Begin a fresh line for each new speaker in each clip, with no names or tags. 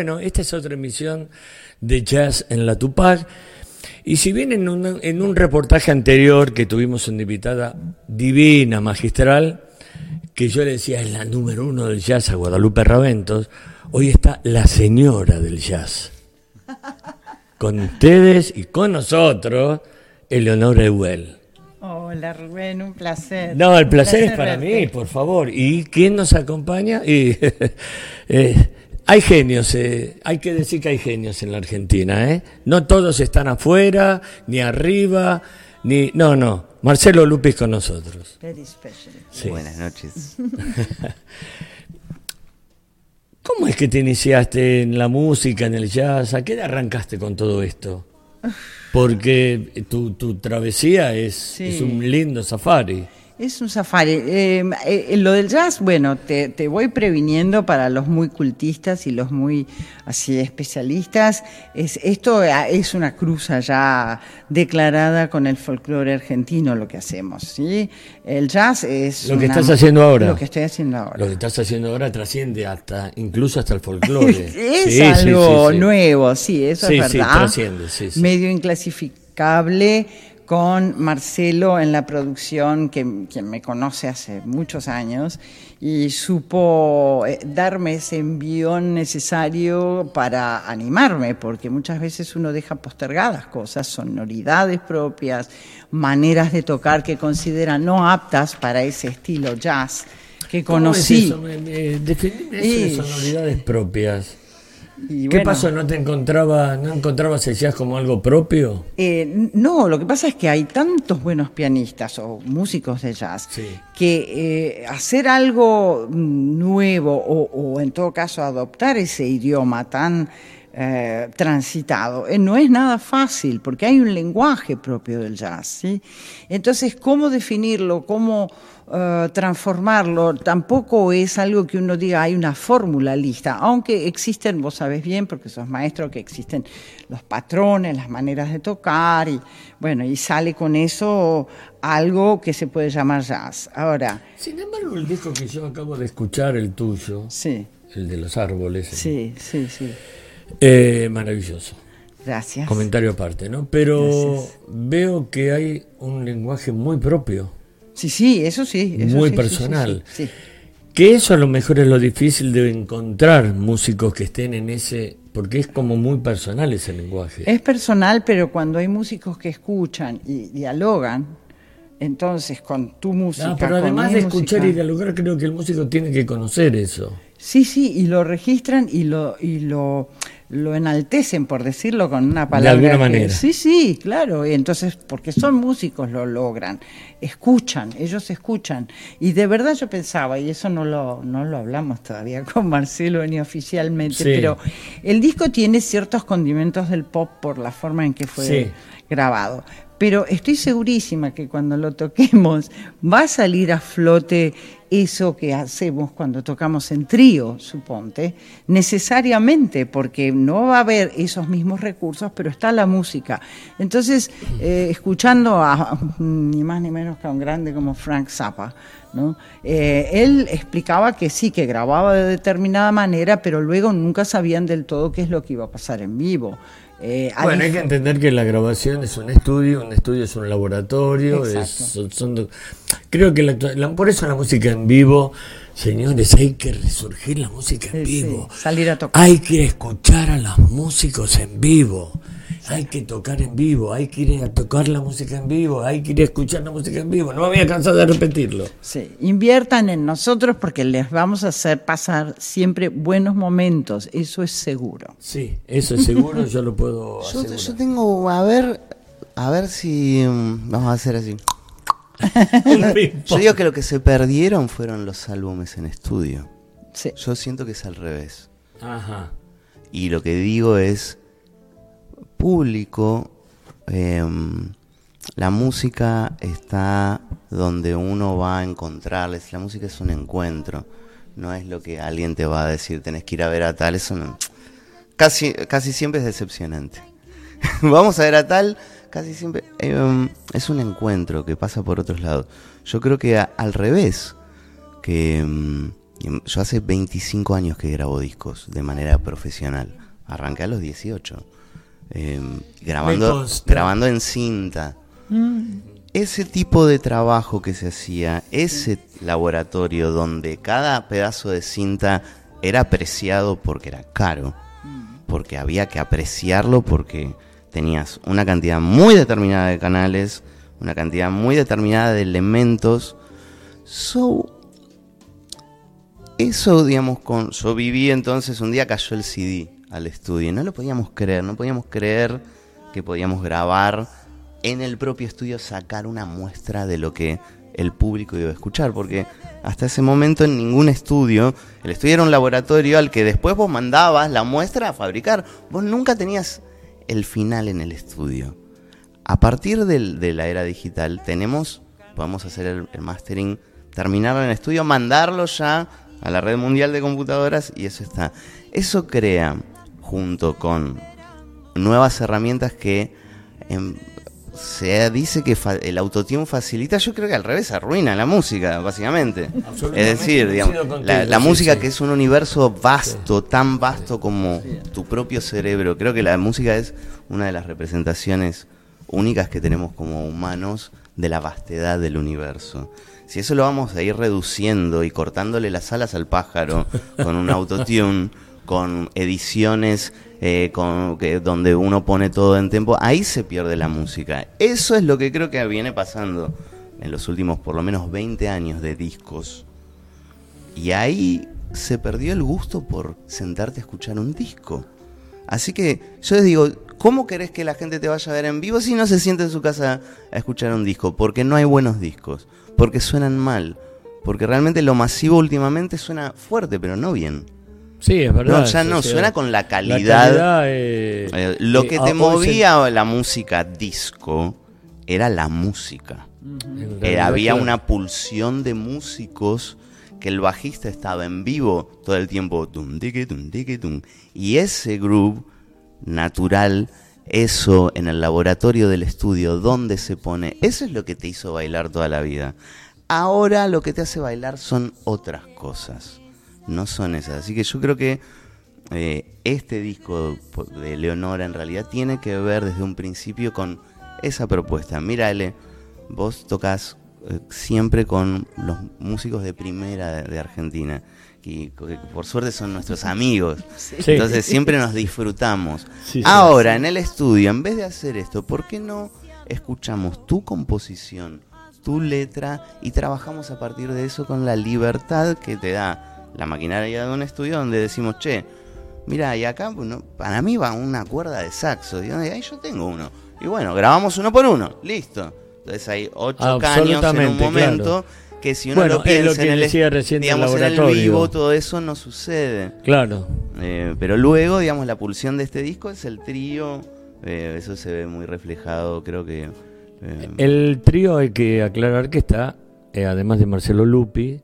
Bueno, esta es otra emisión de Jazz en la Tupac. Y si bien en un, en un reportaje anterior que tuvimos una invitada divina, magistral, que yo le decía es la número uno del jazz a Guadalupe Raventos, hoy está la señora del jazz. Con ustedes y con nosotros, Eleonora Ewell.
Hola Rubén, un placer.
No, el placer, es para mí, por favor. ¿Y quién nos acompaña? Y, eh, hay genios, eh, hay que decir que hay genios en la Argentina, ¿eh? No todos están afuera, ni arriba, ni... No, no, Marcelo Lupis con nosotros.
Very special.
Buenas noches.
¿Cómo es que te iniciaste en la música, en el jazz? ¿A qué edad arrancaste con todo esto? Porque tu, tu travesía es, es un lindo safari.
Es un safari. Eh, eh, lo del jazz, bueno, te, te, voy previniendo para los muy cultistas y los muy así especialistas. Es, esto es una cruza ya declarada con el folclore argentino lo que hacemos, ¿sí? El jazz es
lo que estás haciendo ahora.
Lo que estoy haciendo ahora.
Lo que estás haciendo ahora trasciende hasta incluso hasta el folclore.
es algo nuevo, sí, eso es verdad.
Sí, trasciende, sí,
Medio inclasificable con Marcelo en la producción, que, quien me conoce hace muchos años, y supo eh, darme ese envión necesario para animarme, porque muchas veces uno deja postergadas cosas, sonoridades propias, maneras de tocar que considera no aptas para ese estilo jazz que conocí.
¿Cómo es eso? sonoridades propias. ¿Qué pasó? ¿No te encontraba, no encontrabas el jazz como algo propio?
Eh, no, lo que pasa es que hay tantos buenos pianistas o músicos de jazz que eh, hacer algo nuevo o, en todo caso adoptar ese idioma tan eh, transitado no es nada fácil porque hay un lenguaje propio del jazz. ¿sí? Entonces, ¿cómo definirlo? ¿Cómo eh, transformarlo tampoco es algo que uno diga hay una fórmula lista, aunque existen, vos sabés bien, porque sos maestro, que existen los patrones, las maneras de tocar, y bueno, y sale con eso algo que se puede llamar jazz. Ahora.
Sin embargo, el disco que yo acabo de escuchar, el tuyo,
sí.
el de los árboles.
Sí, sí, sí.
Eh, maravilloso.
Gracias.
Comentario aparte, ¿no? Pero veo que hay un lenguaje muy propio.
Sí, sí, eso sí.
Muy personal. que eso a lo mejor es lo difícil de encontrar músicos que estén en ese, porque es como muy personal ese lenguaje.
Es personal, pero cuando hay músicos que escuchan y dialogan, entonces con tu música.
pero además de escuchar y dialogar, creo que el músico tiene que conocer eso.
Sí, sí, y lo registran y lo, y lo lo enaltecen, por decirlo con una palabra.
De alguna manera.
Sí, sí, claro. Y entonces, porque son músicos, lo logran. Escuchan, ellos escuchan. Y de verdad yo pensaba, y eso no lo, no lo hablamos todavía con Marcelo ni oficialmente, pero el disco tiene ciertos condimentos del pop por la forma en que fue grabado. Pero estoy segurísima que cuando lo toquemos va a salir a flote eso que hacemos cuando tocamos en trío, suponte, necesariamente, porque no va a haber esos mismos recursos, pero está la música. Entonces, eh, escuchando a ni más ni menos que a un grande como Frank Zappa, ¿no? Eh, él explicaba que sí, que grababa de determinada manera, pero luego nunca sabían del todo qué es lo que iba a pasar en vivo.
Eh, bueno, hay que entender que la grabación es un estudio, un estudio es un laboratorio, creo que por eso la música en vivo, señores, hay que resurgir la música en vivo,
salir a tocar.
Hay que escuchar a los músicos en vivo. Hay que tocar en vivo, hay que ir a tocar la música en vivo, hay que ir a escuchar la música en vivo. No me voy a cansar de repetirlo.
Sí, inviertan en nosotros porque les vamos a hacer pasar siempre buenos momentos, eso es seguro.
Sí, eso es seguro, yo lo puedo
yo, yo, tengo, a ver, a ver si mm, vamos a hacer así. yo digo que lo que se perdieron fueron los álbumes en estudio.
Sí.
Yo siento que es al revés.
Ajá.
Y lo que digo es público, em, la música está donde uno va a encontrarles. La música es un encuentro, no es lo que alguien te va a decir, tenés que ir a ver a tal. Eso no. Casi, casi siempre es decepcionante. Vamos a ver a tal, casi siempre em, es un encuentro que pasa por otros lados. Yo creo que al revés, que em, yo hace 25 años que grabo discos de manera profesional. Arranqué a los 18. Em, grabando, grabando en cinta. Mm. Ese tipo de trabajo que se hacía, ese laboratorio donde cada pedazo de cinta era apreciado porque era caro, porque había que apreciarlo porque tenías una cantidad muy determinada de canales, una cantidad muy determinada de elementos. So, eso, digamos, con, yo viví entonces, un día cayó el CD al estudio no lo podíamos creer, no podíamos creer que podíamos grabar en el propio estudio, sacar una muestra de lo que el público iba a escuchar, porque hasta ese momento en ningún estudio, el estudio era un laboratorio al que después vos mandabas la muestra a fabricar, vos nunca tenías el final en el estudio. A partir de la era digital tenemos, podemos hacer el, el mastering, terminarlo en el estudio, mandarlo ya a la red mundial de computadoras y eso está. Eso crea, junto con nuevas herramientas que em, se dice que el autotune facilita, yo creo que al revés arruina la música, básicamente. Es decir, digamos, la, música que es un universo vasto, tan vasto como tu propio cerebro. Creo que la música es una de las representaciones únicas que tenemos como humanos de la vastedad del universo. Si eso lo vamos a ir reduciendo y cortándole las alas al pájaro con un autotune, con ediciones eh, con, que, donde uno pone todo en tiempo, ahí se pierde la música. Eso es lo que creo que viene pasando en los últimos por lo menos 20 años de discos. Y ahí se perdió el gusto por sentarte a escuchar un disco. Así que yo les digo, ¿cómo querés que la gente te vaya a ver en vivo si no se siente en su casa a escuchar un disco? Porque no hay buenos discos porque suenan mal. Porque realmente lo masivo últimamente suena fuerte, pero no bien.
Sí, es verdad.
No, ya no, suena con la calidad. Eh, eh, lo que te movía la música disco era la música. Eh, había una pulsión de músicos que el bajista estaba en vivo todo el tiempo. y ese groove natural, eso en el laboratorio del estudio, donde se pone, eso es lo que te hizo bailar toda la vida. Ahora lo que te hace bailar son otras cosas, no son esas. Así que yo creo que eh, este disco de Leonora en realidad tiene que ver desde un principio con esa propuesta. Mírale, vos tocas eh, siempre con los músicos de primera de, Argentina, que, por suerte son nuestros amigos, entonces siempre nos disfrutamos. Ahora, en el estudio, en vez de hacer esto, ¿por qué no escuchamos tu composición? tu letra y trabajamos a partir de eso con la libertad que te da la maquinaria de un estudio donde decimos, che, mira, y acá para mí va una cuerda de saxo, y ahí yo tengo uno. Y bueno, grabamos uno por uno, listo. Entonces hay ocho caños en un momento que si uno lo piensa en, el, digamos, en el vivo, todo eso no sucede.
Claro.
Eh, pero luego, digamos, la pulsión de este disco es el trío, eh, eso se ve muy reflejado, creo que
eh, el trío hay que aclarar que está, además de Marcelo Lupi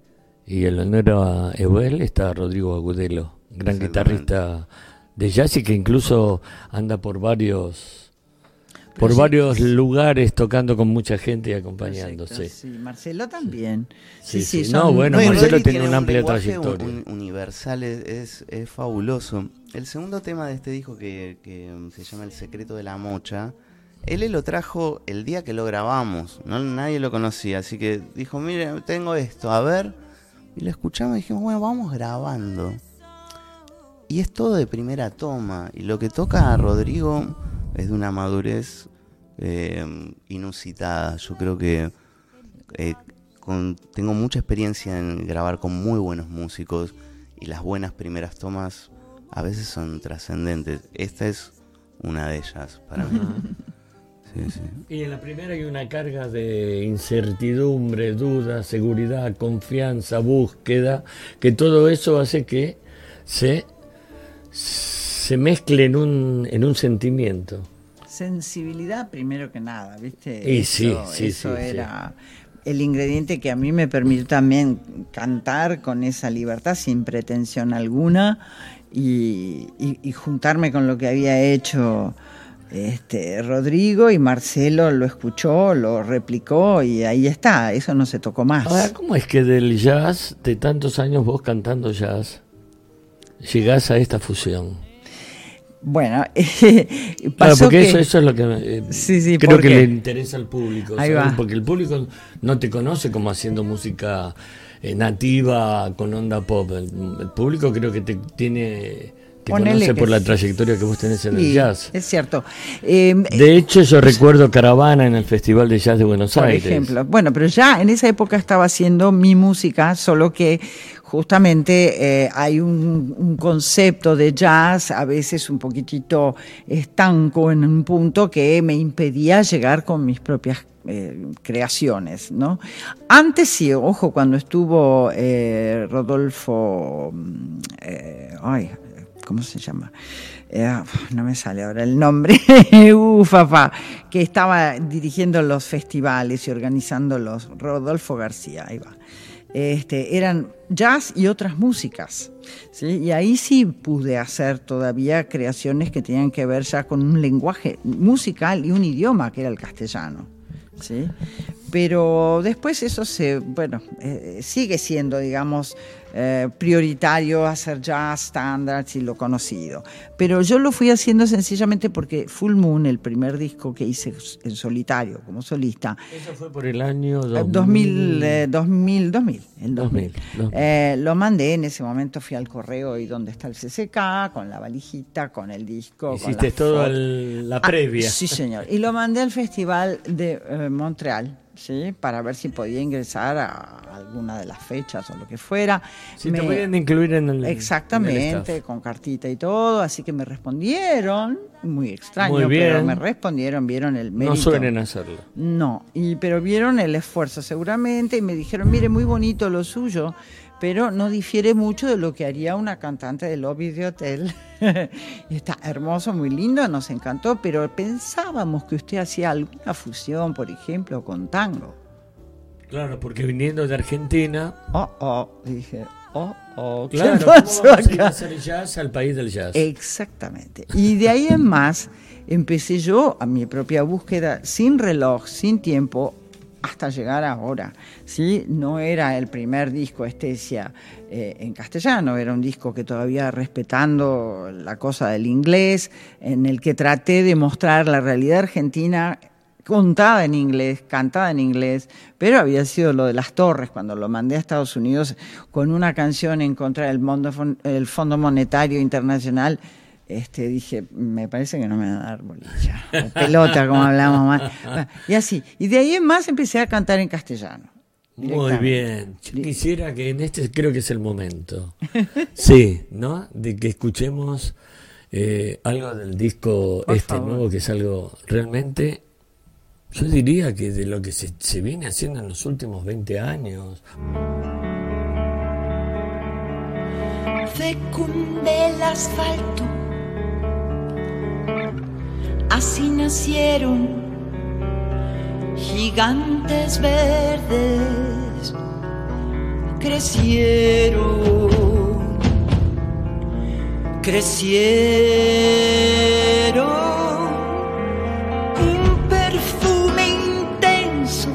y el honor a Evel, está Rodrigo Agudelo, gran guitarrista de jazz y que incluso anda por varios por varios lugares tocando con mucha gente y acompañándose.
Sí, Marcelo también. Sí,
sí, no, bueno, Marcelo tiene, una amplia trayectoria.
universal es, es, fabuloso. El segundo tema de este disco que, que se llama El secreto de la mocha él lo trajo el día que lo grabamos, ¿no? nadie lo conocía, así que dijo, mire, tengo esto, a ver. Y lo escuchamos y dijimos, bueno, vamos grabando. Y es todo de primera toma. Y lo que toca a Rodrigo es de una madurez eh, inusitada. Yo creo que eh, tengo mucha experiencia en grabar con muy buenos músicos y las buenas primeras tomas a veces son trascendentes. Esta es una de ellas para mí.
Y en la primera hay una carga de incertidumbre, duda, seguridad, confianza, búsqueda, que todo eso hace que se, se mezcle en un, en un sentimiento.
Sensibilidad primero que nada, ¿viste?
Y eso, sí,
eso era el ingrediente que a mí me permitió también cantar con esa libertad sin pretensión alguna y juntarme con lo que había hecho este, Rodrigo y Marcelo lo escuchó, lo replicó y ahí está, eso no se tocó más.
Ahora, ¿cómo es que del jazz, de tantos años vos cantando jazz, llegás a esta fusión?
Bueno,
pasó claro, porque eso, eso, es lo que eh,
sí, sí,
creo que le interesa al público, porque el público no te conoce como haciendo música eh, nativa con onda pop. El, el, público creo que te tiene te conoce por la trayectoria que vos tenés en el jazz.
Es cierto. Eh,
de hecho, yo recuerdo Caravana en el Festival de Jazz de Buenos Aires.
Por ejemplo. Bueno, pero ya en esa época estaba haciendo mi música, solo que justamente eh, hay un, un, concepto de jazz a veces un poquitito estanco en un punto que me impedía llegar con mis propias eh, creaciones, ¿no? Antes sí, ojo, cuando estuvo eh, Rodolfo, mm, eh, ay, ¿cómo se llama? No me sale ahora el nombre, ufafa, que estaba dirigiendo los festivales y organizando los, Rodolfo García, ahí va. Este, eran jazz y otras músicas. ¿sí? Y ahí sí pude hacer todavía creaciones que tenían que ver ya con un lenguaje musical y un idioma que era el castellano. ¿sí? Pero después eso se, bueno, eh, sigue siendo, digamos, eh, prioritario hacer jazz, standards y lo conocido. Pero yo lo fui haciendo sencillamente porque Full Moon, el primer disco que hice en solitario, como solista.
Eso fue por el año
2000. 2000, 2000, el 2000. Eh, lo mandé, en ese momento fui al correo y donde está el CCK, con la valijita, con el disco.
Hiciste todo la previa.
Ah, sí, señor. Y lo mandé al Festival de Montreal ¿sí? para ver si podía ingresar a alguna de las fechas o lo que fuera.
Si me, te podían incluir en el
Exactamente, con cartita y todo, así que me respondieron, muy extraño, pero me respondieron, vieron el mérito.
No suelen hacerlo.
No, y, pero vieron el esfuerzo seguramente y me dijeron, mire, muy bonito lo suyo, pero no difiere mucho de lo que haría una cantante de lobby de hotel. Está hermoso, muy lindo, nos encantó, pero pensábamos que usted hacía alguna fusión, por ejemplo, con tango.
Claro, porque viniendo de Argentina.
Oh, oh, dije, oh, oh,
claro, ¿cómo a hacer jazz al país del jazz?
Exactamente. Y de ahí en más empecé yo a mi propia búsqueda sin reloj, sin tiempo, hasta llegar ahora. ¿sí? No era el primer disco Estesia eh, en castellano, era un disco que todavía respetando la cosa del inglés, en el que traté de mostrar la realidad argentina contada en inglés, cantada en inglés, pero había sido lo de las torres cuando lo mandé a Estados Unidos con una canción en contra del Fondo Monetario Internacional este, dije, me parece que no me va a dar bolilla, o pelota, como hablamos más. y así. Y de ahí en más empecé a cantar en castellano.
Muy bien. Yo quisiera que en este creo que es el momento. Sí, ¿no? De que escuchemos eh, algo del disco este nuevo, que es algo realmente, yo diría que de lo que se, se viene haciendo en los últimos 20 años.
Fecunde el asfalto Así nacieron gigantes verdes, crecieron, crecieron. Un perfume intenso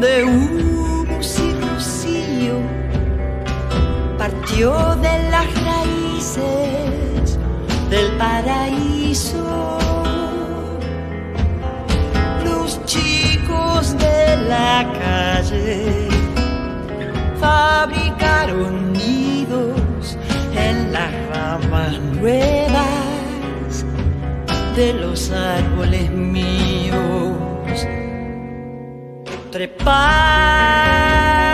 de humus y rocío partió de calle fabricaron nidos en las ramas nuevas de los árboles míos. Trepar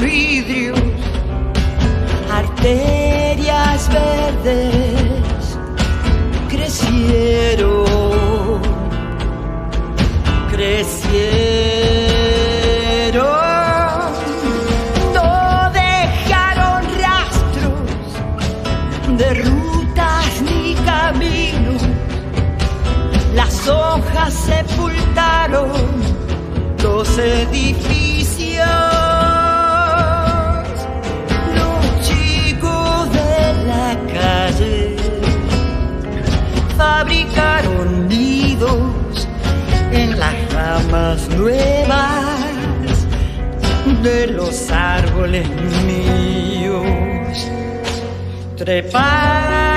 vidrios, arterias verdes crecieron, crecieron, no dejaron rastros de rutas ni caminos, las hojas sepultaron los edificios. Fabricaron nidos en las ramas nuevas de los árboles míos. Treparon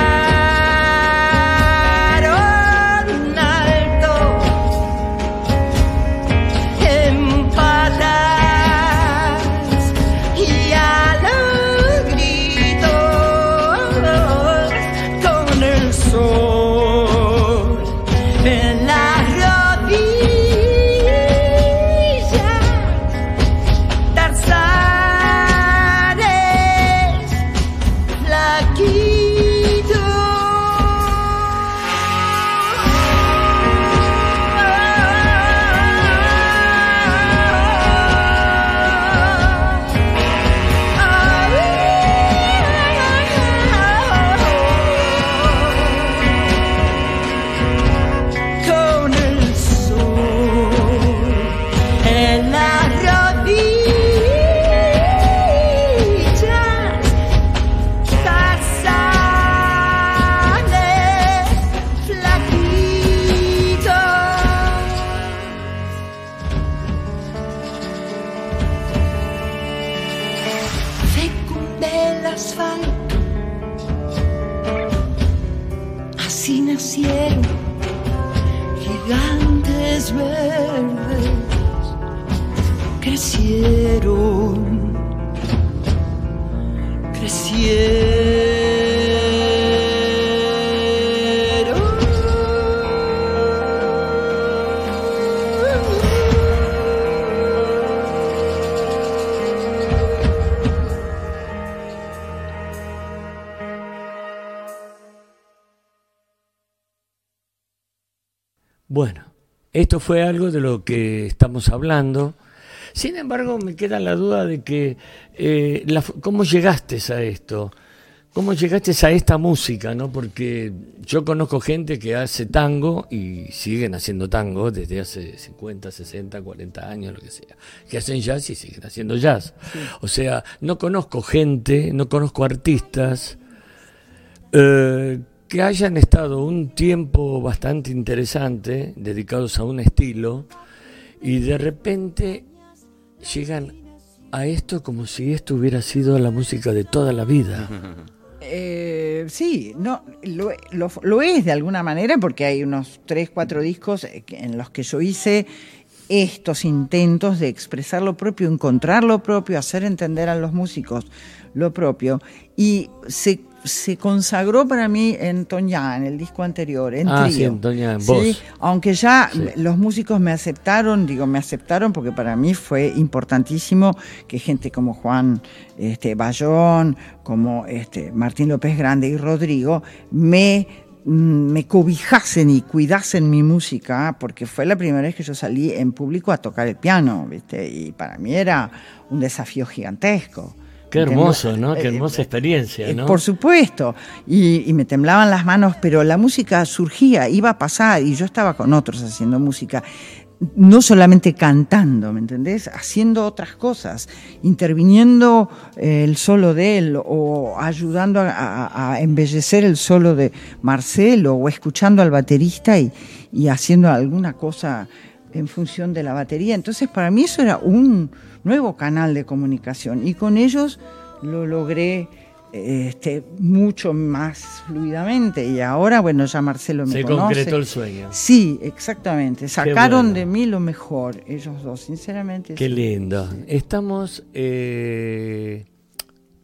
esto fue algo de lo que estamos hablando. Sin embargo, me queda la duda de que eh, la cómo llegaste a esto, cómo llegaste a esta música, ¿no? Porque yo conozco gente que hace tango y siguen haciendo tango desde hace 50, 60, 40 años, lo que sea, que hacen jazz y siguen haciendo jazz. O sea, no conozco gente, no conozco artistas eh, que hayan estado un tiempo bastante interesante dedicados a un estilo y de repente llegan a esto como si esto hubiera sido la música de toda la vida.
Eh, sí, no, lo, lo- es de alguna manera porque hay unos tres, cuatro discos eh, en los que yo hice estos intentos de expresar lo propio, encontrar lo propio, hacer entender a los músicos lo propio. Y se, se consagró para mí en Toñá, en el disco anterior, en
Ah,
trío.
sí, en Toñá, en
Sí, aunque ya
Sí.
los músicos me aceptaron, digo, me aceptaron porque para mí fue importantísimo que gente como Juan este, Bayón, como este, Martín López Grande y Rodrigo me, mm, me cobijasen y cuidasen mi música, porque fue la primera vez que yo salí en público a tocar el piano, ¿viste? Y para mí era un desafío gigantesco.
Qué hermoso, ¿no? Qué
eh,
hermosa experiencia,
eh,
¿no?
Por supuesto, y, y me temblaban las manos, pero la música surgía, iba a pasar, y yo estaba con otros haciendo música, no solamente cantando, ¿me entendés? Haciendo otras cosas, interviniendo eh, el solo de él, o ayudando a, a- a embellecer el solo de Marcelo, o escuchando al baterista y, y haciendo alguna cosa en función de la batería. Entonces, para mí eso era un nuevo canal de comunicación, y con ellos lo logré este, mucho más fluidamente y ahora, bueno, ya Marcelo me
Se
conoce.
concretó el sueño.
Sí, exactamente. Sacaron
bueno.
de mí lo mejor, ellos dos, sinceramente.
Qué
sí.
lindo. Estamos eh,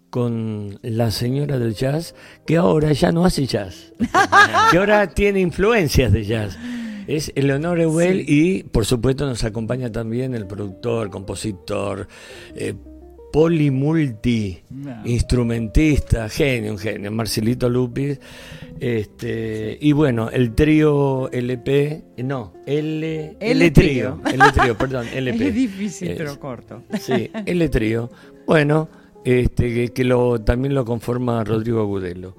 con la señora del jazz que ahora ya no hace jazz, que ahora tiene influencias de jazz. Es Eleonora Well y por supuesto nos acompaña también el productor, compositor, eh, polimulti,
No.
instrumentista, genio, un genio, Marcelito Lupis. Este, y bueno, el trío LP, eh, no, L,
L
trío,
trío.
L trío, perdón, LP.
Es difícil,
Es-
pero corto.
Sí, L trío. Bueno, este, que, que lo, también lo conforma Rodrigo Agudelo.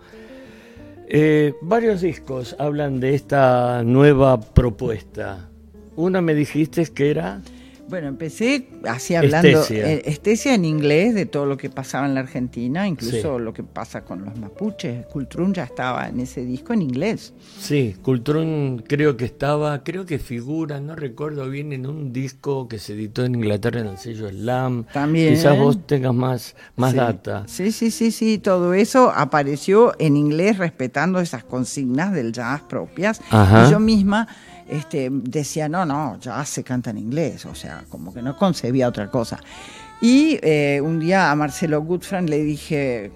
Eh, varios discos hablan de esta nueva propuesta. Una me dijiste que era
Bueno, empecé así hablando
Estesia.
eh, estesia en inglés de todo lo que pasaba en la Argentina, incluso
Sí.
lo que pasa con los mapuches. Cultrún ya estaba en ese disco en inglés.
Sí, Cultrón creo que estaba, creo que figura, no recuerdo bien, en un disco que se editó en Inglaterra en el sello Slam.
También.
Quizás vos tengas más, más
sí.
data.
Sí, sí, sí, sí, todo eso apareció en inglés respetando esas consignas del jazz propias.
Ajá.
Y yo misma este, decía, no, no, jazz se canta en inglés, o sea, como que no concebía otra cosa. Y eh, un día a Marcelo Goodfriend le dije,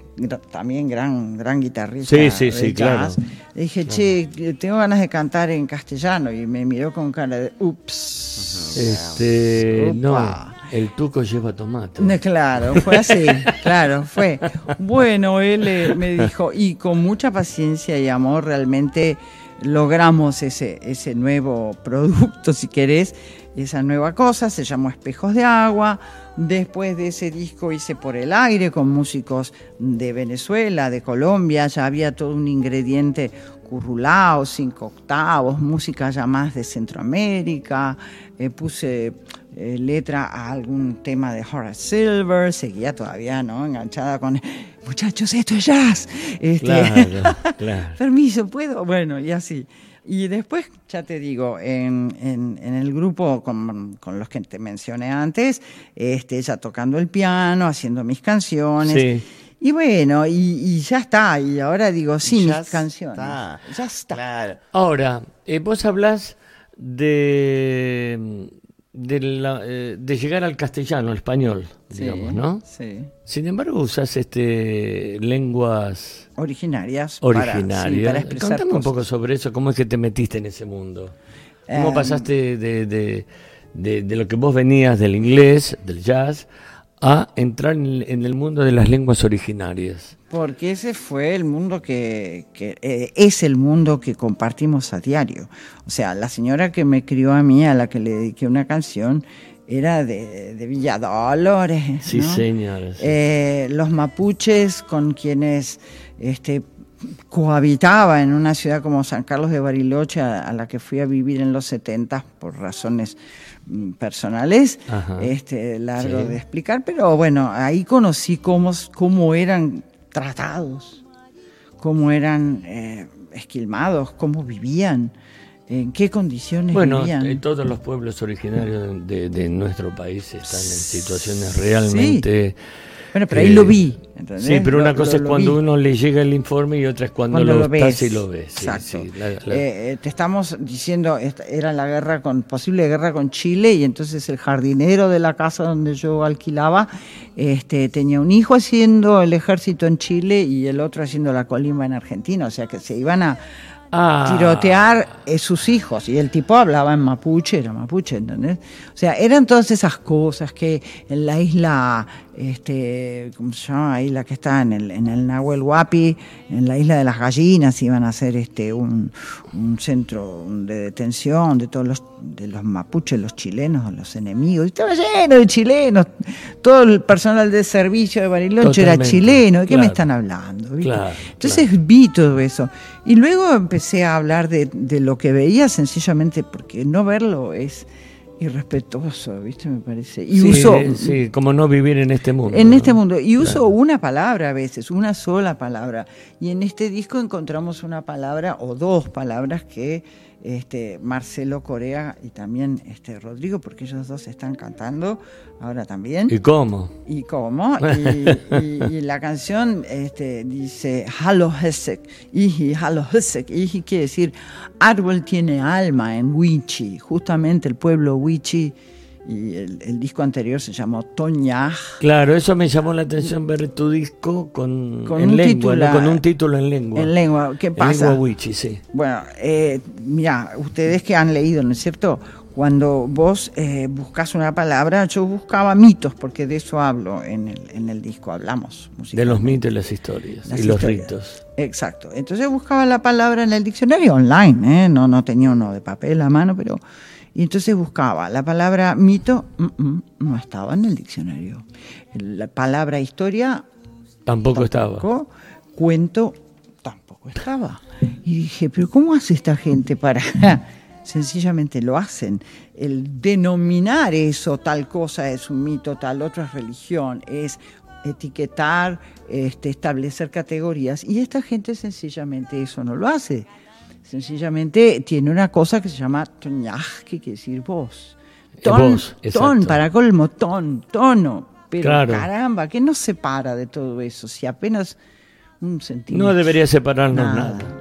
también gran, gran guitarrista
Sí, sí, sí,
jazz,
claro.
le dije, che, tengo ganas de cantar en castellano, y me miró con cara de, ups.
Este, no, el tuco lleva tomate.
No, Claro, fue así, claro, fue. Bueno, él eh, me dijo, y con mucha paciencia y amor realmente logramos ese, ese nuevo producto, si querés, esa nueva cosa, se llamó Espejos de Agua. Después de ese disco hice Por el Aire con músicos de Venezuela, de Colombia, ya había todo un ingrediente currulao, cinco octavos, música ya más de Centroamérica, eh, puse eh, letra a algún tema de Horace Silver, seguía todavía ¿no? enganchada con muchachos, esto es jazz. Este,
Claro, claro.
Permiso, ¿puedo? Bueno, y así. Y después, ya te digo, en, en- en el grupo con, con los que te mencioné antes, este, ella tocando el piano, haciendo mis canciones.
Sí.
Y bueno, y, y ya está. Y ahora digo, sí,
Ya
mis canciones.
está.
Ya está.
Claro.
Ahora, eh, vos hablas de, de, la- eh, de llegar al castellano, al español,
Sí,
digamos, ¿no?
Sí.
Sin embargo, usas este, lenguas
Originarias. para- sí,
originarias.
para expresar
Contame un poco sobre eso, cómo es que te metiste en ese mundo. ¿Cómo
Em,
pasaste de, de- de- de lo que vos venías del inglés, del jazz, a entrar en, el- mundo de las lenguas originarias?
Porque ese fue el mundo que, que, eh, es el mundo que compartimos a diario. O sea, la señora que me crió a mí, a la que le dediqué una canción, era de, de Villa Dolores.
Sí, señores.
Eh, los mapuches con quienes este, cohabitaba en una ciudad como San Carlos de Bariloche, a, a la que fui a vivir en los 70 por razones personales,
Ajá.
este, largo
Sí.
de explicar, pero bueno, ahí conocí cómo, cómo eran tratados, cómo eran eh, esquilmados, cómo vivían, en qué condiciones
Bueno,
vivían.
eh, todos los pueblos originarios de, de nuestro país están en situaciones realmente...
bueno, pero ahí
eh,
lo vi. ¿entendés?
Sí, pero
Lo-
una cosa
lo-
es
lo
cuando
vi.
uno le llega el informe y otra es cuando,
cuando
lo,
ves.
estás y lo ves. Sí,
Exacto.
sí, la- la-
Eh, eh, te estamos diciendo, era la guerra con, posible guerra con Chile, y entonces el jardinero de la casa donde yo alquilaba, este, tenía un hijo haciendo el ejército en Chile y el otro haciendo la colimba en Argentina, o sea que se iban a
Ah.
tirotear eh, sus hijos, y el tipo hablaba en mapuche, era mapuche, ¿entendés? O sea, eran todas esas cosas que en la isla, este, ¿cómo se llama? La que está en el, en el Nahuel Huapi, en la isla de las gallinas, iban a hacer este un, un centro de detención de todos los, de los mapuches, los chilenos, los enemigos. Y estaba lleno de chilenos. Todo el personal de servicio de Bariloche era chileno. ¿De qué me están hablando? Entonces vi todo eso. Y luego empecé a hablar de, de lo que veía sencillamente porque no verlo es irrespetuoso, ¿viste? Me parece. Y
sí,
uso
sí, como no vivir en este mundo.
en
¿no?
este mundo. Y uso
Claro.
una palabra a veces, una sola palabra. Y en este disco encontramos una palabra o dos palabras que este, Marcelo Corea y también este, Rodrigo, porque ellos dos están cantando ahora también.
¿Y cómo?
¿Y cómo? Y, y- y la canción este, dice Halo Hesek, Iji, Halo Hesek, Iji quiere decir árbol tiene alma en Wichi, justamente el pueblo Wichi, y el, el disco anterior se llamó Toñaj.
Claro, eso me llamó la atención ver tu disco con,
Con
en
un
lengua,
titula-
¿no? con un título en lengua.
En lengua, ¿qué
En
pasa?
lengua wichi, sí.
Bueno, eh, mira, ustedes que han leído, ¿no es cierto?
Cuando vos eh, buscas una palabra, yo buscaba mitos, porque de eso hablo en el, en el disco, hablamos.
De los mitos y las historias,
Las
y los
historias.
ritos.
Exacto. Entonces buscaba la palabra en el diccionario online, ¿eh? no, no tenía uno de papel a mano, pero... Y entonces buscaba la palabra mito, mm, mm, no estaba en el diccionario. La palabra historia,
Tampoco estaba.
Cuento, tampoco estaba. Y dije, pero ¿cómo hace esta gente para...? Sencillamente lo hacen. El denominar eso, tal cosa es un mito, tal otra es religión, es etiquetar, este, establecer categorías. Y esta gente sencillamente eso no lo hace. Sencillamente tiene una cosa que se llama toñaj, que quiere decir voz.
Eh,
Ton,
voz,
ton, para colmo, ton, tono. Pero
Claro.
caramba, ¿qué nos separa de todo eso? Si apenas un centímetro.
No debería separarnos
Nada.
nada.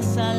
De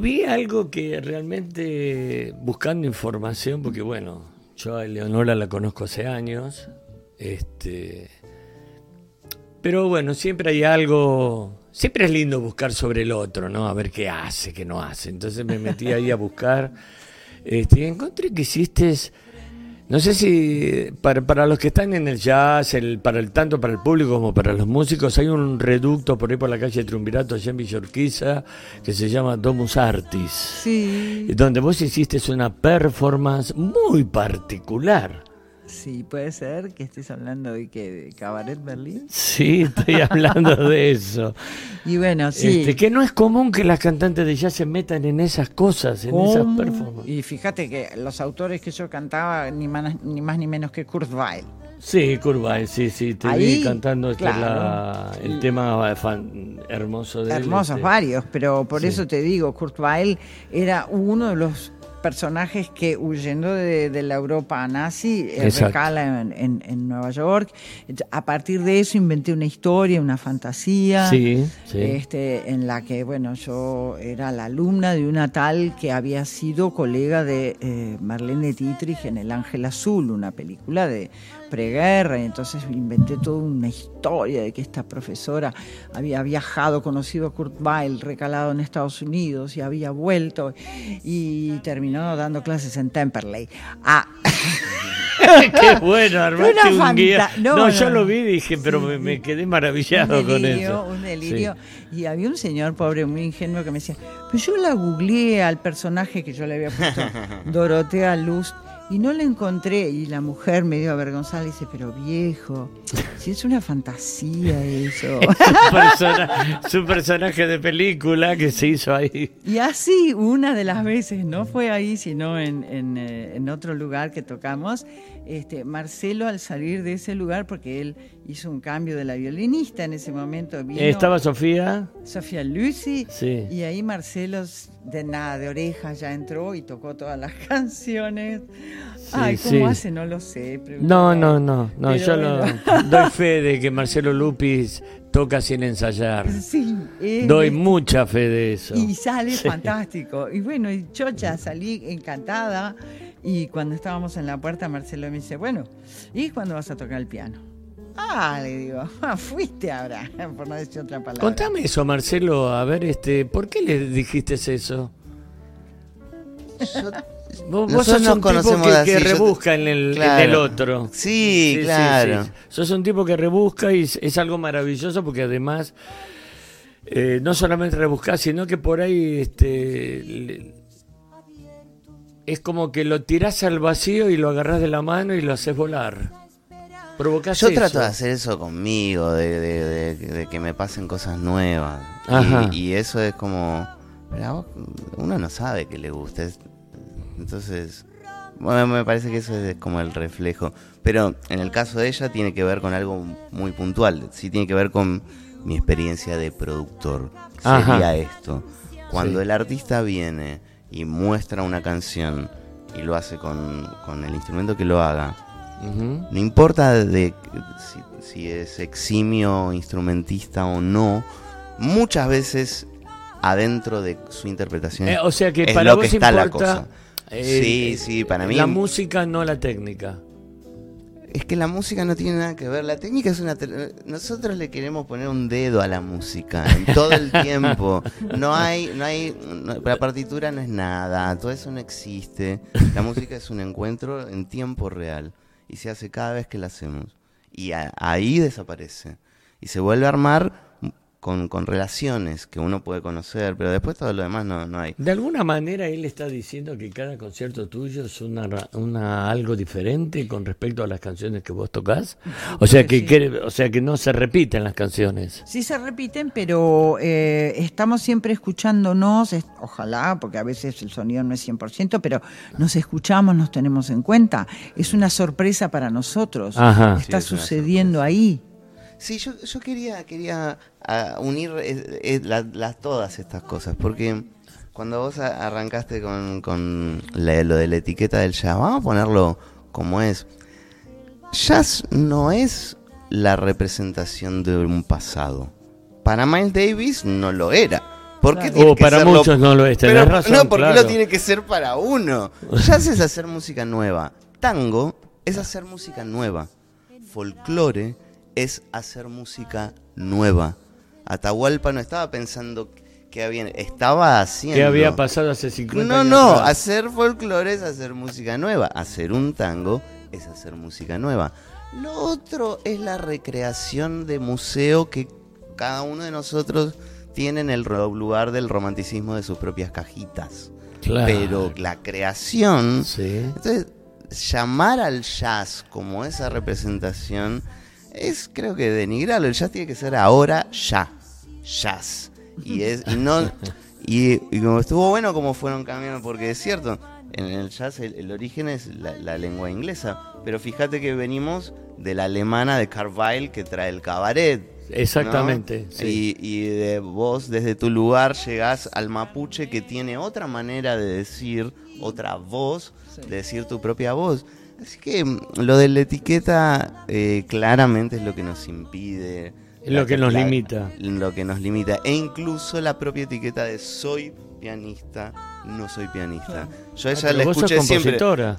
Hubo algo que realmente, buscando información, porque bueno, yo a Eleonora la conozco hace años, este, pero bueno, siempre hay algo, siempre es lindo buscar sobre el otro, ¿no? A ver qué hace, qué no hace. Entonces me metí ahí a buscar, este, y encontré que hiciste, no sé si para, para los que están en el jazz, el, para el tanto para el público como para los músicos, hay un reducto por ahí por la calle Triunvirato, allá en Villorquiza, que se llama Domus Artis.
Sí,
Donde vos hiciste una performance muy particular.
Sí, puede ser que estés hablando de que de Cabaret Berlín.
Sí, estoy hablando de eso.
Y bueno, sí.
Este, que no es común que las cantantes de jazz se metan en esas cosas, en esas
¿Cómo?
performances.
Y fíjate que los autores que yo cantaba, ni más ni, más, ni menos que Kurt Weill.
Sí, Curva, sí, sí, te
Ahí,
vi cantando este,
claro.
la- el tema fan- hermoso de él,
Hermosos
este.
varios, pero por
Sí.
eso te digo, Kurt Weill era uno de los personajes que huyendo de, de la Europa nazi eh, recala en, en- en Nueva York. A partir de eso inventé una historia, una fantasía.
Sí, sí.
Este, en la que, bueno, yo era la alumna de una tal que había sido colega de eh, Marlene Dietrich en El Ángel Azul, una película de preguerra, y entonces inventé toda una historia de que esta profesora había viajado, conocido a Kurt Weill, recalado en Estados Unidos y había vuelto y terminó dando clases en Temperley. Ah,
Qué bueno, armaste
Una
un
fanta-
guía.
no,
No,
no,
yo lo vi y dije, pero
Sí,
me, me quedé maravillado
un
con
delirio,
eso.
un delirio.
Sí.
Y había un señor pobre, muy ingenuo, que me decía, pues yo la googleé al personaje que yo le había puesto, Dorotea Luz, y no la encontré. Y la mujer medio avergonzada le dice, pero viejo, si es una fantasía eso.
su, persona- su personaje de película que se hizo ahí.
Y así, una de las veces, no fue ahí, sino en, en, eh, en otro lugar que tocamos, este, Marcelo al salir de ese lugar, porque él hizo un cambio de la violinista en ese momento, vino
Estaba Sofía.
Sofía Lucy,
Sí.
y ahí Marcelo, de nada, de orejas, ya entró y tocó todas las canciones. Ay, ¿cómo
sí.
hace? No lo sé.
No, no, no, no,
Pero
yo lo-
bueno.
doy fe de que Marcelo Lupis toca sin ensayar.
Sí, eh,
Doy mucha fe de eso.
Y sale
Sí.
fantástico. Y bueno, y Chocha salí encantada. Y cuando estábamos en la puerta, Marcelo me dice, bueno, ¿y cuándo vas a tocar el piano? Ah, le digo, ah, fuiste ahora, por no decir otra palabra.
Contame eso, Marcelo, a ver, este, ¿por qué le dijiste eso?
Yo-
Vos, sos
nos
un tipo que,
así,
que
yo te-
rebusca en el, en
Claro.
el otro.
Sí, claro.
Sos un tipo que rebusca y es, es algo maravilloso porque además eh, no solamente rebuscás, sino que por ahí este, le- es como que lo tirás al vacío y lo agarrás de la mano y lo haces volar. Provocás
Yo
eso.
trato de hacer eso conmigo, de, de- de- de que me pasen cosas nuevas. Y-
Ajá.
Y, eso es como. pero uno no sabe que le gusta. es- entonces. Bueno, me parece que eso es como el reflejo. Pero en el caso de ella tiene que ver con algo muy puntual. Sí, tiene que ver con mi experiencia de productor.
Ajá.
Sería esto. Cuando
Sí.
el artista viene y muestra una canción y lo hace con, con el instrumento que lo haga, no importa de si, si es eximio instrumentista o no, muchas veces adentro de su interpretación
Eh, o sea que
es
para
lo
vos
que está la cosa.
eh,
sí, sí, para mí
La música, no la técnica.
Es que la música no tiene nada que ver. La técnica es una. Nosotros le queremos poner un dedo a la música en todo el tiempo. No hay, no hay, la partitura no es nada. Todo eso no existe. La música es un encuentro en tiempo real y se hace cada vez que la hacemos. Y ahí desaparece y se vuelve a armar con, con relaciones que uno puede conocer, pero después todo lo demás no, no hay.
De alguna manera él está diciendo que cada concierto tuyo es una, ra- una algo diferente con respecto a las canciones que vos tocas. O sea que,
Sí.
que- o sea que no se repiten las canciones.
Sí se repiten, pero eh, estamos siempre escuchándonos, es- ojalá, porque a veces el sonido no es 100%, pero nos escuchamos, nos tenemos en cuenta. Es una sorpresa para nosotros.
Ajá.
Está
Sí, es una
sucediendo ahí.
Sí, yo, yo quería, quería ah, unir eh, eh, la- todas estas cosas, porque cuando vos arrancaste con, con la- lo de la etiqueta del jazz, vamos a ponerlo como es. Jazz no es la representación de un pasado. Para Miles Davis no lo era. ¿Por qué
Claro.
tiene
O
que
para
serlo-
muchos no lo es, tenés
Pero,
razón,
No, porque
claro.
lo tiene que ser para uno. Jazz es hacer música nueva. Tango es hacer música nueva. Folclore es hacer música nueva. Atahualpa no estaba pensando que había, estaba haciendo.
¿Qué había pasado hace 50
No,
años?
no,
atrás?
hacer folclore es hacer música nueva. Hacer un tango es hacer música nueva. Lo otro es la recreación de museo que cada uno de nosotros tiene en el lugar del romanticismo de sus propias cajitas.
Claro.
Pero la creación...
Sí.
Entonces, llamar al jazz como esa representación es, creo que, denigrarlo. El jazz tiene que ser ahora ya. Jazz. Y, es, y no. Y, y como estuvo bueno como fueron cambiando, porque es cierto, en el jazz el, el origen es la, la lengua inglesa. Pero fíjate que venimos de la alemana de Carville que trae el cabaret. ¿no?
Exactamente. sí.
Y, y de vos desde tu lugar llegás al mapuche que tiene otra manera de decir, otra voz, de decir tu propia voz. Así que mm, lo de la etiqueta eh, claramente es lo que nos impide.
Es lo que nos
la-
limita.
Lo que nos limita. E incluso la propia etiqueta de soy pianista, no soy pianista. Yo a
Ah,
ella
pero
la escuché siempre. Claro,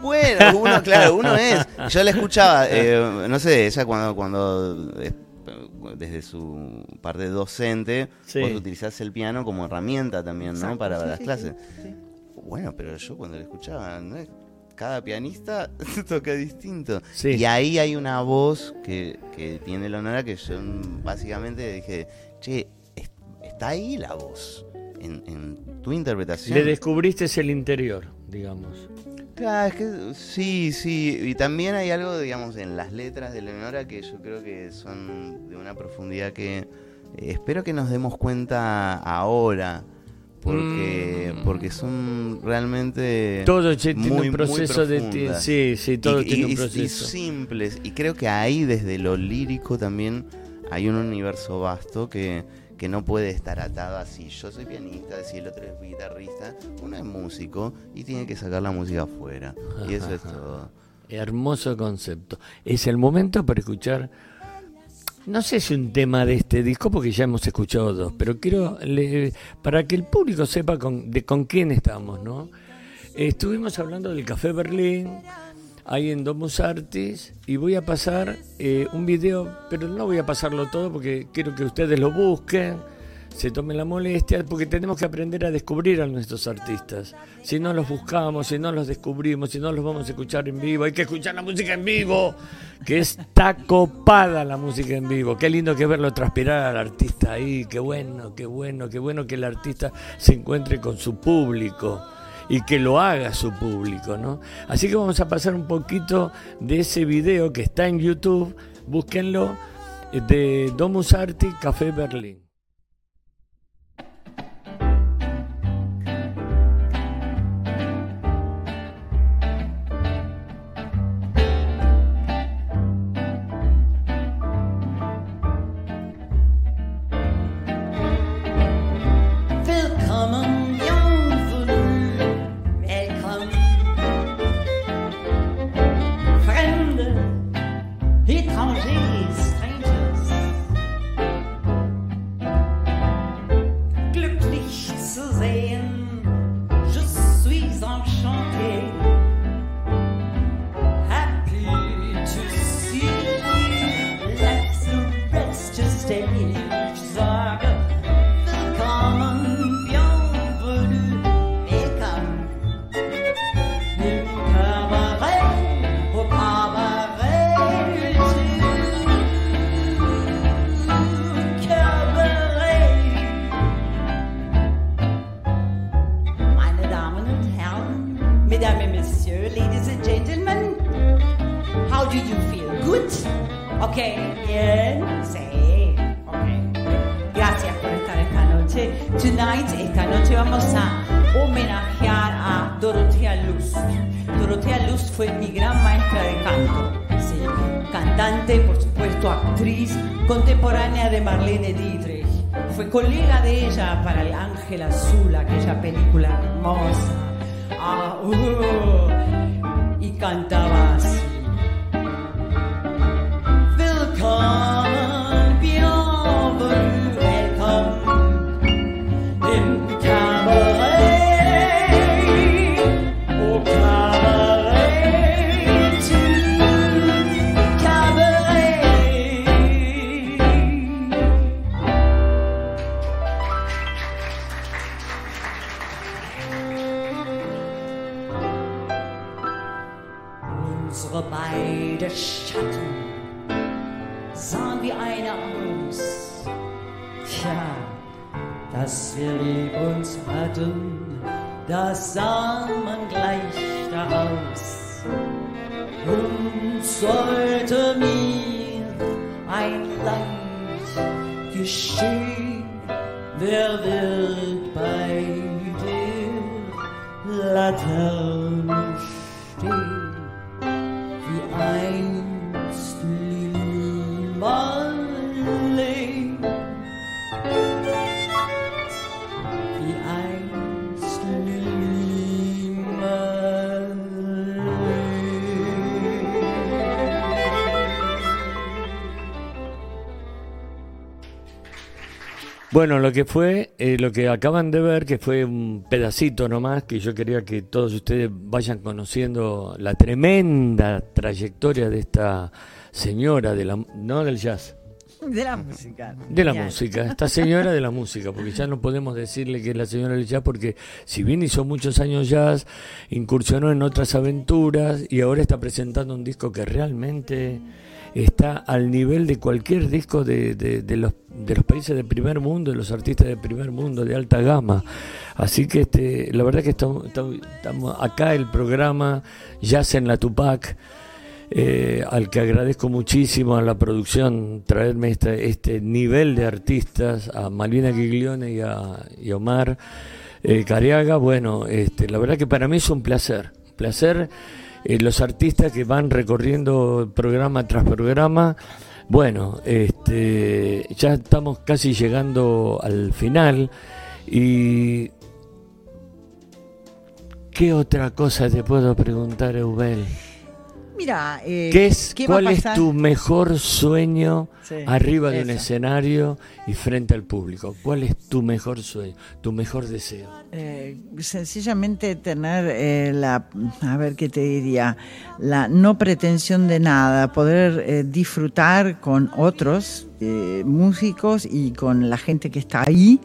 bueno, uno, claro, uno es. Yo la escuchaba, eh, no sé, ella cuando, cuando eh, desde su parte docente,
Sí.
vos utilizás el piano como herramienta también, ¿no? Para
sí,
las
sí,
clases. Bueno, pero yo cuando la escuchaba, ¿no? Cada pianista toca distinto.
Sí.
Y ahí hay una voz que, que tiene el honor a que yo básicamente dije, che, es- está ahí la voz. En, en tu interpretación.
Le descubriste el interior, digamos.
Claro, es que sí, sí. Y también hay algo, digamos, en las letras de Leonora que yo creo que son de una profundidad que eh, espero que nos demos cuenta ahora. Porque,
Mm.
porque son realmente.
Todo tiene
muy,
un
muy
proceso de... ti-
profundas.
Sí, sí, todo
y,
tiene
y-
un
y- y
proceso.
simples. Y creo que ahí, desde lo lírico, también hay un universo vasto que, que no puede estar atado así. Yo soy pianista, si el otro es guitarrista, uno es músico y tiene que sacar la música afuera. Y eso es todo.
Hermoso concepto. Es el momento para escuchar, no sé si un tema de este disco, porque ya hemos escuchado dos, pero quiero, le- para que el público sepa con, de con quién estamos, ¿no? Estuvimos hablando del Café Berlín, ahí en Domus Artis, y voy a pasar eh, un video, pero no voy a pasarlo todo porque quiero que ustedes lo busquen, se tomen la molestia, porque tenemos que aprender a descubrir a nuestros artistas. Si no los buscamos, si no los descubrimos, si no los vamos a escuchar en vivo, hay que escuchar la música en vivo, que está copada la música en vivo. Qué lindo que verlo transpirar al artista ahí, qué bueno, qué bueno, qué bueno que el artista se encuentre con su público y que lo haga su público, ¿no? Así que vamos a pasar un poquito de ese video que está en YouTube, búsquenlo, eh, de Domus Arti Café Berlín.
Colega de ella para El Ángel Azul, aquella película hermosa. Ah, uh, y cantaba unsere beiden Schatten sahen wie einer aus. Tja, dass wir lieb uns hatten, das sah man gleich daraus. Und sollte mir ein Leid geschehen, wer wird bei dir Latein?
Bueno, lo que fue, eh, lo que acaban de ver, que fue un pedacito nomás, que yo quería que todos ustedes vayan conociendo la tremenda trayectoria de esta señora, de la, no del jazz,
De la música.
de la música, esta señora de la música, porque ya no podemos decirle que es la señora del jazz, porque si bien hizo muchos años jazz, incursionó en otras aventuras y ahora está presentando un disco que realmente está al nivel de cualquier disco de, de- los, de los países de primer mundo, de los artistas de primer mundo, de alta gama. Así que este, la verdad que estamos, estamos- acá el programa Jazz en la Tupac eh, al que agradezco muchísimo a la producción traerme este, este nivel de artistas, a Malvina Giglione y a, Omar eh, Cariaga. Bueno, este, la verdad que para mí es un placer, placer eh, los artistas que van recorriendo programa tras programa. Bueno, este, ya estamos casi llegando al final y ¿qué otra cosa te puedo preguntar, Eubel?
Mira, eh,
¿Qué es,
¿qué va a
¿Cuál es tu mejor sueño
Sí,
arriba de un escenario y frente al público? ¿Cuál es tu mejor sueño, tu mejor deseo?
Eh, sencillamente tener eh, la, a ver qué te diría, la no pretensión de nada, poder eh, disfrutar con otros eh, músicos y con la gente que está ahí,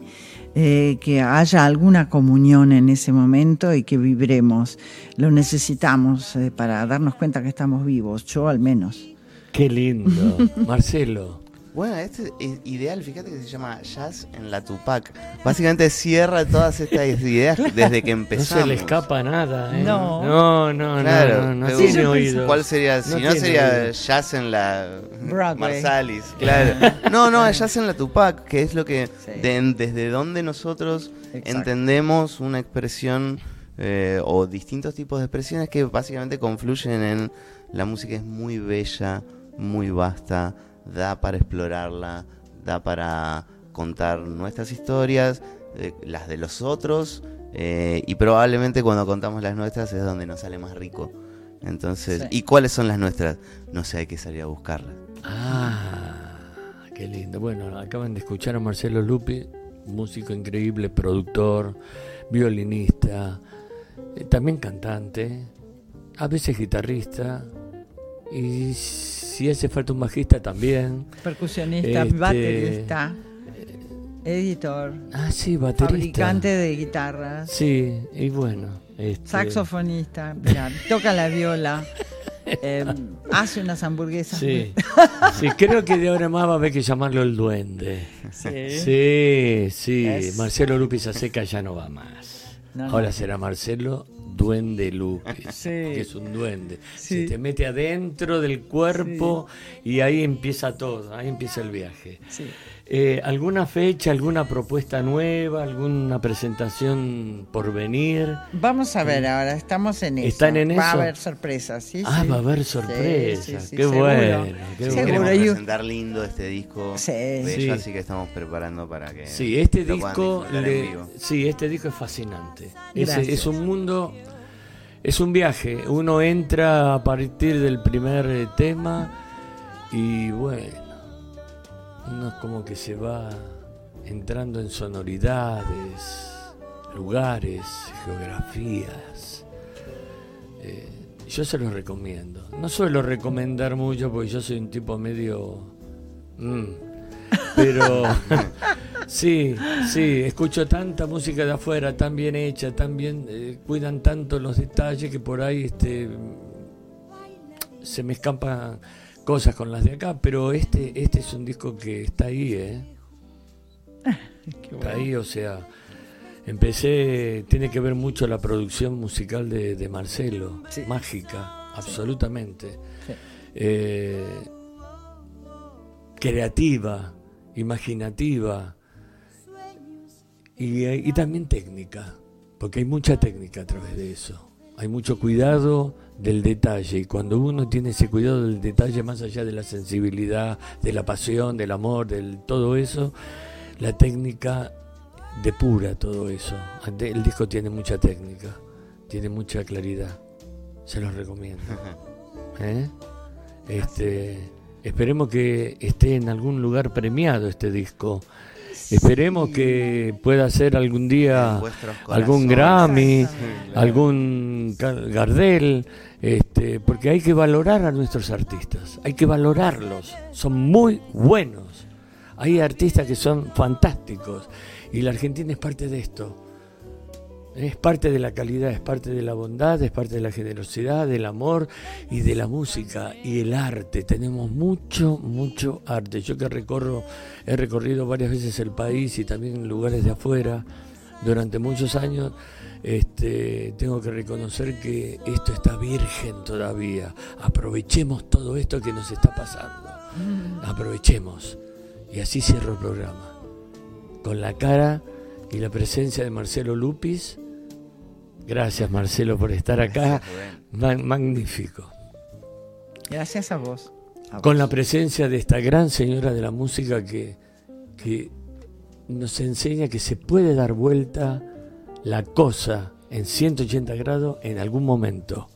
eh, que haya alguna comunión en ese momento y que vibremos. Lo necesitamos eh, para darnos cuenta que estamos vivos, yo al menos.
Qué lindo. Marcelo.
Bueno, este es ideal, fíjate que se llama Jazz en la Tupac. Básicamente cierra todas estas ideas desde que
No
empezamos.
se le escapa nada, ¿eh?
No.
no, no,
Claro,
no, no, no tiene oído.
¿Cuál sería? Si no, sería
oído.
Jazz en la
Broadway.
Marsalis, claro. No, no, Jazz en la Tupac, que es lo que
Sí.
de- desde donde nosotros
Exacto.
entendemos una expresión eh, o distintos tipos de expresiones que básicamente confluyen en la música es muy bella, muy vasta, da para explorarla, da para contar nuestras historias, eh, las de los otros eh, y probablemente cuando contamos las nuestras es donde nos sale más rico. Entonces,
Sí.
¿y cuáles son las nuestras? No sé, hay que salir a buscarlas.
Ah, qué lindo. Bueno, acaban de escuchar a Marcelo Lupi, músico increíble, productor, violinista, eh, también cantante, a veces guitarrista, y si hace falta un bajista también.
Percusionista,
Este,
baterista, editor,
Ah, sí, baterista.
fabricante de guitarras.
Sí, y bueno. este,
Saxofonista, mira, toca la viola, eh, hace unas hamburguesas.
Sí, sí, creo que de ahora más va a haber que llamarlo el duende.
Sí.
Sí, sí,
Es-
Marcelo Lupis Seca ya no va más.
No, no.
Ahora será Marcelo Duende
Sí.
que es un duende.
Sí.
Se te mete adentro del cuerpo y ahí empieza todo, ahí empieza el viaje. Eh, ¿Alguna fecha, alguna propuesta nueva, alguna presentación por venir?
Vamos a ver ahora, estamos en eso.
¿Están en
Va a haber sorpresas, sí.
Ah,
sí.
va a haber sorpresas.
sí, sí,
qué
seguro.
bueno, qué
Sí,
Seguro,
queremos
y-
presentar lindo este disco
Sí.
bello,
Sí.
así que estamos preparando para que
Sí, este
lo
disco,
disfrutar
le-
en vivo.
sí, este disco es fascinante. Es un mundo, es un viaje. Uno entra a partir del primer eh, tema y bueno, uno es como que se va entrando en sonoridades, lugares, geografías. Eh, yo se los recomiendo. No suelo recomendar mucho porque yo soy un tipo medio... mm, pero sí, sí, escucho tanta música de afuera, tan bien hecha, tan bien, eh, cuidan tanto los detalles que por ahí este, se me escapan cosas con las de acá, pero este, este es un disco que está ahí, ¿eh? Está ahí, o sea, empecé, tiene que ver mucho la producción musical de, Marcelo, mágica, absolutamente. Eh, creativa, imaginativa y, y también técnica, porque hay mucha técnica a través de eso. Hay mucho cuidado del detalle y cuando uno tiene ese cuidado del detalle más allá de la sensibilidad, de la pasión, del amor, del todo eso, la técnica depura todo eso. El disco tiene mucha técnica, tiene mucha claridad. Se los recomiendo. ¿Eh? Este, esperemos que esté en algún lugar premiado este disco. Esperemos que pueda ser algún día algún Grammy, algún Gardel, este, porque hay que valorar a nuestros artistas, hay que valorarlos, son muy buenos. Hay artistas que son fantásticos y la Argentina es parte de esto. Es parte de la calidad, es parte de la bondad, es parte de la generosidad, del amor y de la música y el arte. Tenemos mucho, mucho arte. Yo que recorro, he recorrido varias veces el país y también lugares de afuera durante muchos años. Este, tengo que reconocer que esto está virgen todavía. Aprovechemos todo esto que nos está pasando. Mm. Aprovechemos. Y así cierro el programa. Con la cara y la presencia de Marcelo Lupis. Gracias Marcelo por estar acá. magnífico.
Gracias a vos.
Con la presencia de esta gran señora de la música que, que nos enseña que se puede dar vuelta la cosa en 180 grados en algún momento.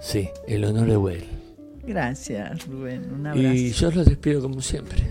Sí, el honor de Well.
Gracias, Rubén. Un abrazo.
Y yo los despido como siempre.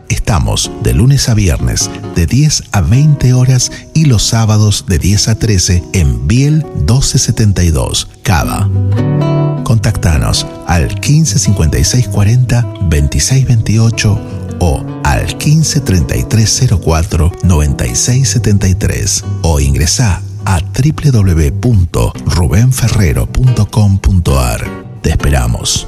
Estamos de lunes a viernes de 10 a 20 horas y los sábados de 10 a 13 en Biel 1272, Cava. Contactanos al 155640 2628 o al 153304 9673 o ingresa a www.rubenferrero.com.ar. Te esperamos.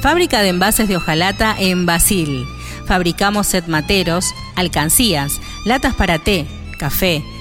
Fábrica de envases de hojalata en Basil. Fabricamos set materos, alcancías, latas para té, café,